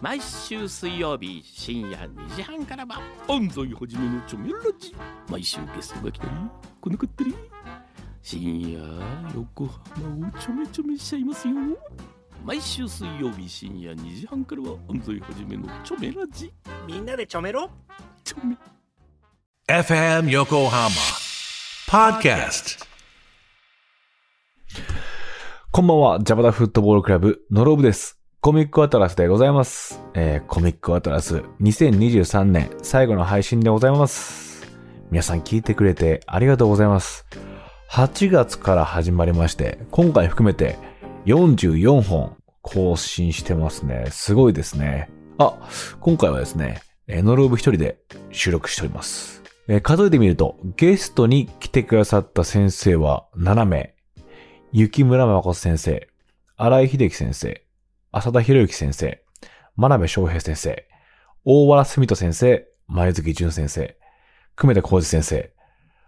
毎週水曜日深夜2時半からは安西はじめのチョメラジ。毎週ゲストが来たり来なかったり。深夜横浜をちょめちょめしちゃいますよ。毎週水曜日深夜2時半からは安西はじめのチョメラジ。みんなでちょめろ。チョメ。FM Yokohama Podcast. こんばんは、ジャパダフットボールクラブ、ノロブです。コミックアトラスでございます。えー、コミックアトラス2023年最後の配信でございます。皆さん聞いてくれてありがとうございます。8月から始まりまして、今回含めて44本更新してますね。すごいですね。あ、今回はですね、えーノロブ一人で収録しております。えー数えてみると、ゲストに来てくださった先生は7名。雪村誠先生、荒井秀樹先生、浅田博之先生、真鍋昌平先生、大原澄人先生、前月淳先生、久米田浩二先生。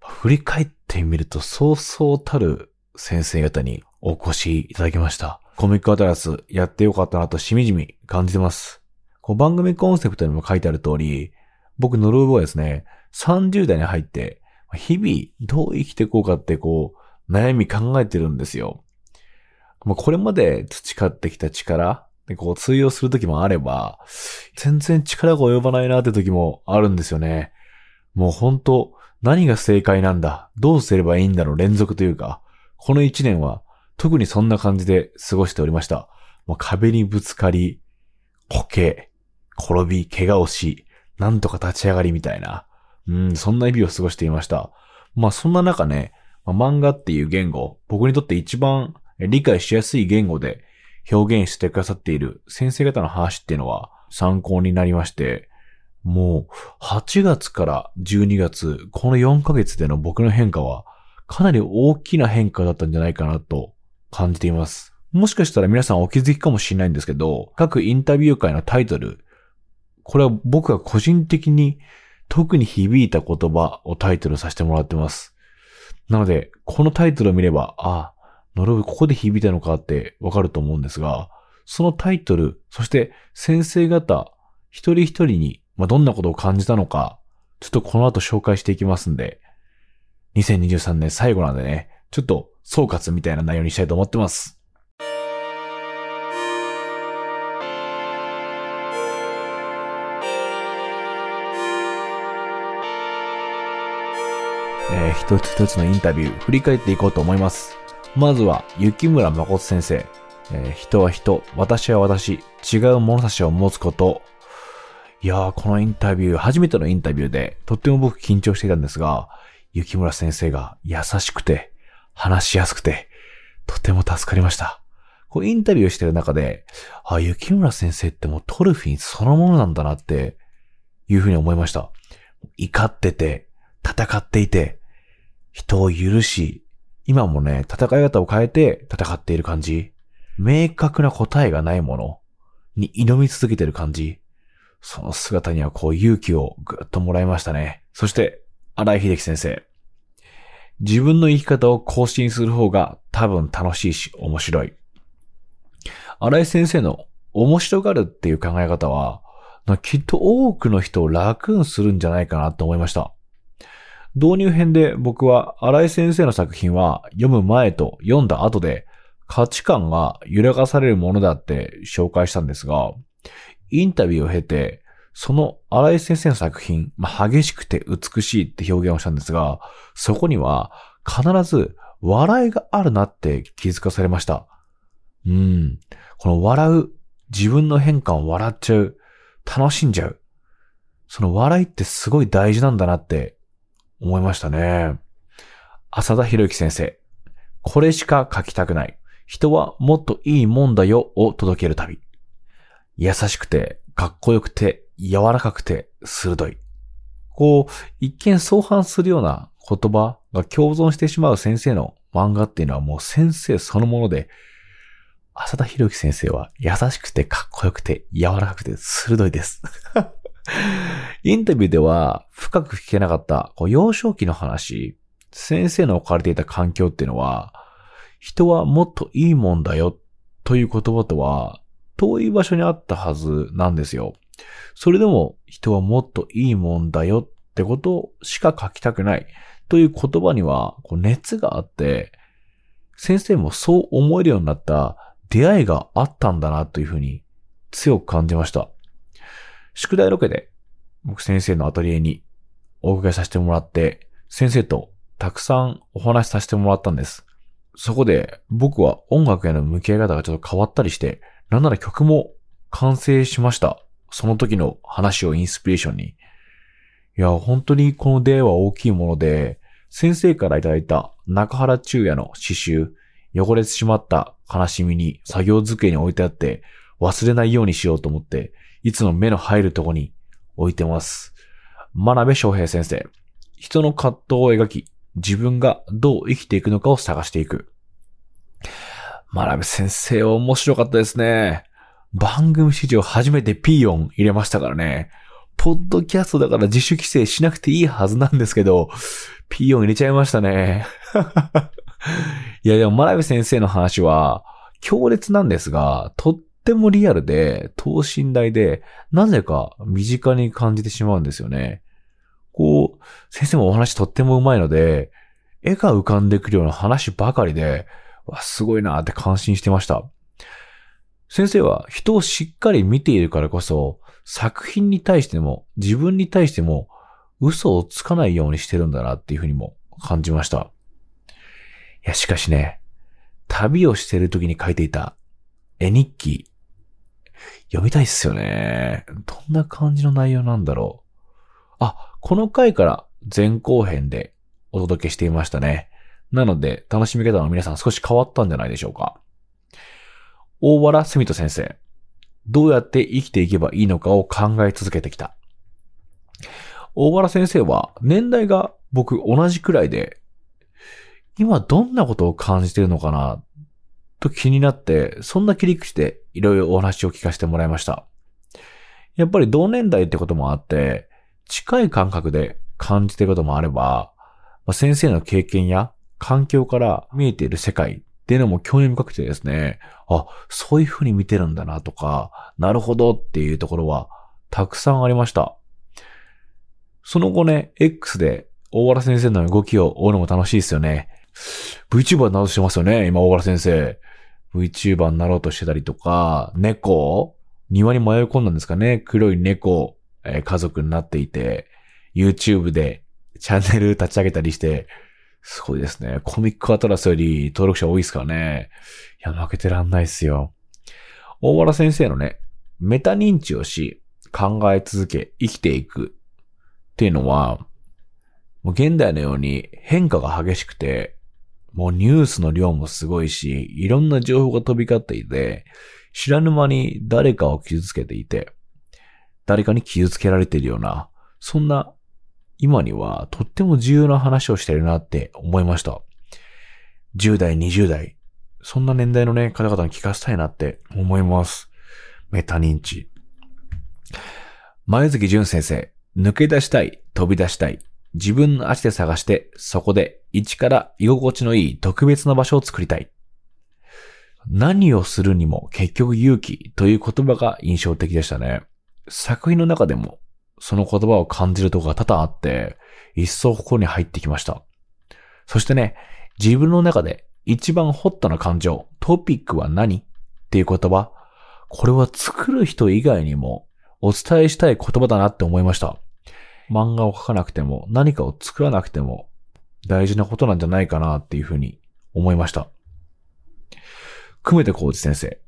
振り返ってみると、そうそうたる先生方にお越しいただきました。コミックアトラスやってよかったなとしみじみ感じてます。こう番組コンセプトにも書いてある通り、僕のルーブはですね、30代に入って、日々どう生きていこうかってこう、悩み考えてるんですよ。まあ、これまで培ってきた力でこう通用する時もあれば、全然力が及ばないなって時もあるんですよね。もう本当何が正解なんだどうすればいいんだの連続というか、この一年は特にそんな感じで過ごしておりました。もう壁にぶつかり、こけ、転び、怪我をし、なんとか立ち上がりみたいな。うん、そんな日々を過ごしていました。まあそんな中ね、まあ、漫画っていう言語、僕にとって一番理解しやすい言語で表現してくださっている先生方の話っていうのは参考になりまして、もう8月から12月、この4ヶ月での僕の変化はかなり大きな変化だったんじゃないかなと感じています。もしかしたら皆さんお気づきかもしれないんですけど、各インタビュー会のタイトル、これは僕が個人的に特に響いた言葉をタイトルさせてもらってます。なので、このタイトルを見れば、ああ、ノロブここで響いたのかってわかると思うんですが、そのタイトル、そして先生方、一人一人に、まあ、どんなことを感じたのか、ちょっとこの後紹介していきますんで、2023年最後なんでね、ちょっと総括みたいな内容にしたいと思ってます。えー一つ一つのインタビュー振り返っていこうと思います。まずは、雪村誠先生。えー人は人、私は私、違う物差しを持つこと。いやー、このインタビュー、初めてのインタビューで、とっても僕緊張していたんですが、雪村先生が優しくて、話しやすくて、とても助かりました。こう、インタビューしてる中で、あ、雪村先生ってもうトルフィンそのものなんだなって、いうふうに思いました。怒ってて、戦っていて、人を許し、今もね、戦い方を変えて戦っている感じ。明確な答えがないものに挑み続けている感じ。その姿にはこう勇気をぐっともらいましたね。そして、荒井秀樹先生。自分の生き方を更新する方が多分楽しいし面白い。荒井先生の面白がるっていう考え方は、きっと多くの人を楽にするんじゃないかなと思いました。導入編で僕は荒井先生の作品は読む前と読んだ後で価値観が揺らがされるものだって紹介したんですが、インタビューを経て、その荒井先生の作品、まあ、激しくて美しいって表現をしたんですが、そこには必ず笑いがあるなって気づかされました。うん。この笑う、自分の変化を笑っちゃう、楽しんじゃう。その笑いってすごい大事なんだなって思いましたね。浅田博之先生。これしか書きたくない。人はもっといいもんだよを届ける旅。優しくて、かっこよくて、柔らかくて、鋭い。こう、一見相反するような言葉が共存してしまう先生の漫画っていうのはもう先生そのもので、浅田博之先生は優しくてかっこよくて柔らかくて鋭いです。インタビューでは深く聞けなかったこう幼少期の話、先生の置かれていた環境っていうのは、人はもっといいもんだよという言葉とは遠い場所にあったはずなんですよ。それでも人はもっといいもんだよってことしか書きたくないという言葉にはこう熱があって、先生もそう思えるようになった出会いがあったんだなというふうに強く感じました。宿題ロケで僕先生のアトリエにお伺いさせてもらって、先生とたくさんお話しさせてもらったんです。そこで僕は音楽への向き合い方がちょっと変わったりして、なんなら曲も完成しました。その時の話をインスピレーションに。いや、本当にこの出会いは大きいもので、先生からいただいた中原中也の詩集、汚れてしまった悲しみに作業机に置いてあって、忘れないようにしようと思って、いつも目の入るとこに置いてます。真鍋翔平先生。人の葛藤を描き、自分がどう生きていくのかを探していく。真鍋先生面白かったですね。番組史上初めてピーヨン入れましたからね。ポッドキャストだから自主規制しなくていいはずなんですけど、ピーヨン入れちゃいましたね。いやでも真鍋先生の話は強烈なんですが、とっってもリアルで、等身大で、なぜか身近に感じてしまうんですよね。こう、先生もお話とっても上手いので、絵が浮かんでくるような話ばかりで、わ、すごいなって感心してました。先生は人をしっかり見ているからこそ、作品に対しても自分に対しても嘘をつかないようにしてるんだなっていうふうにも感じました。いや、しかしね、旅をしている時に書いていた絵日記、読みたいっすよね。どんな感じの内容なんだろう。あ、この回から前後編でお届けしていましたね。なので、楽しみ方の皆さん少し変わったんじゃないでしょうか。大原澄人先生。どうやって生きていけばいいのかを考え続けてきた。大原先生は年代が僕同じくらいで、今どんなことを感じてるのかなと気になって、そんな切り口でいろいろお話を聞かせてもらいました。やっぱり同年代ってこともあって、近い感覚で感じてることもあれば、まあ先生の経験や環境から見えている世界っていうのも興味深くてですね、あ、そういう風に見てるんだなとか、なるほどっていうところはたくさんありました。その後ね、X で大原先生の動きを追うのも楽しいですよね。VTuber なろうとしてますよね、今大原先生。VTuber になろうとしてたりとか、猫庭に迷い込んだんですかね？黒い猫、えー家族になっていて、YouTube でチャンネル立ち上げたりして、すごいですね。コミックアトラスより登録者多いですからね。いや、負けてらんないっすよ。大原先生のね、メタ認知をし、考え続け、生きていくっていうのは、もう現代のように変化が激しくて、もうニュースの量もすごいし、いろんな情報が飛び交っていて、知らぬ間に誰かを傷つけていて、誰かに傷つけられているような、そんな今にはとっても重要な話をしているなって思いました。10代、20代、そんな年代のね、方々に聞かせたいなって思います。メタ認知。前月淳先生、抜け出したい、飛び出したい。自分の足で探して、そこで一から居心地のいい特別な場所を作りたい。何をするにも結局勇気という言葉が印象的でしたね。作品の中でもその言葉を感じるところが多々あって、一層心に入ってきました。そしてね、自分の中で一番ホットな感情、トピックは何？っていう言葉、これは作る人以外にもお伝えしたい言葉だなって思いました。漫画を描かなくても何かを作らなくても大事なことなんじゃないかなっていうふうに思いました。久米田浩二先生。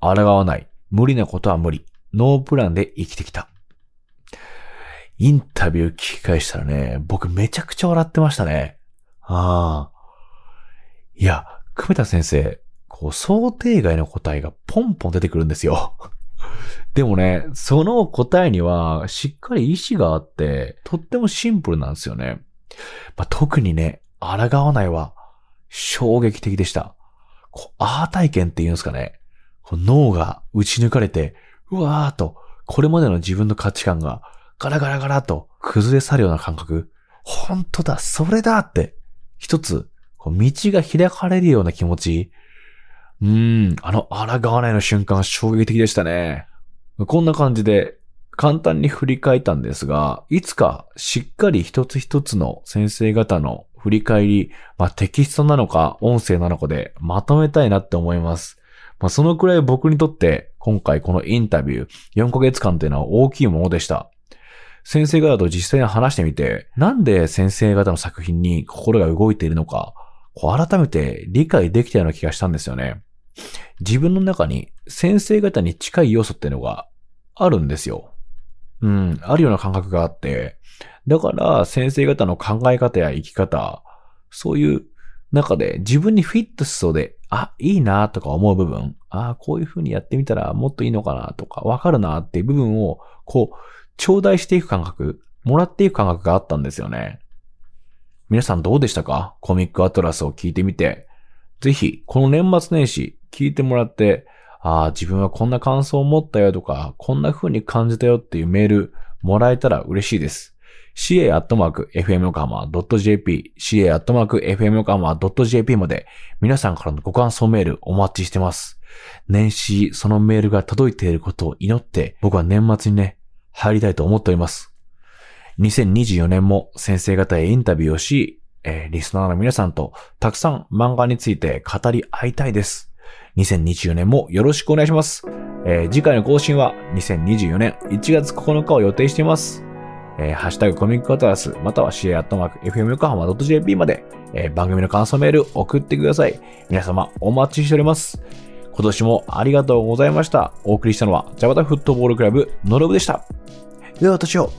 抗わない。無理なことは無理。ノープランで生きてきた。インタビュー聞き返したらね、僕めちゃくちゃ笑ってましたね。ああ。いや、久米田先生、こう、想定外の答えがポンポン出てくるんですよ。でもね、その答えにはしっかり意志があって、とってもシンプルなんですよね。まあ、特にね、抗わないは衝撃的でした。こう、アー体験っていうんですかね。脳が打ち抜かれて、うわーと、これまでの自分の価値観がガラガラガラと崩れ去るような感覚。本当だ、それだって、一つ、道が開かれるような気持ち。うーん、あの抗わないの瞬間衝撃的でしたね。こんな感じで簡単に振り返ったんですが、いつかしっかり一つ一つの先生方の振り返り、まあ、テキストなのか音声なのかでまとめたいなって思います。まあ、そのくらい僕にとって今回このインタビュー4ヶ月間というのは大きいものでした。先生方と実際に話してみて、なんで先生方の作品に心が動いているのか、こう改めて理解できたような気がしたんですよね。自分の中に先生方に近い要素っていうのがあるんですよ。うん、あるような感覚があって、だから先生方の考え方や生き方、そういう中で自分にフィットしそうで、あ、いいなとか思う部分、あ、こういう風にやってみたらもっといいのかなとか、わかるなっていう部分を、こう、頂戴していく感覚、もらっていく感覚があったんですよね。皆さんどうでしたか？コミックアトラスを聞いてみて。ぜひ、この年末年始、聞いてもらって、ああ、自分はこんな感想を持ったよとか、こんな風に感じたよっていうメールもらえたら嬉しいです。ca.fmyokohama.jp、ca.fmyokohama.jp まで皆さんからのご感想メールお待ちしてます。年始そのメールが届いていることを祈って僕は年末にね、入りたいと思っております。2024年も先生方へインタビューをし、えーリスナーの皆さんとたくさん漫画について語り合いたいです。2024年もよろしくお願いします。えー次回の更新は2024年1月9日を予定しています。えーハッシュタグコミックアトラス、または CA アットマーク FM 横浜 .jp まで、えー番組の感想メール送ってください。皆様お待ちしております。今年もありがとうございました。お送りしたのは、ジャバタフットボールクラブ、ノロブでした。では、私を。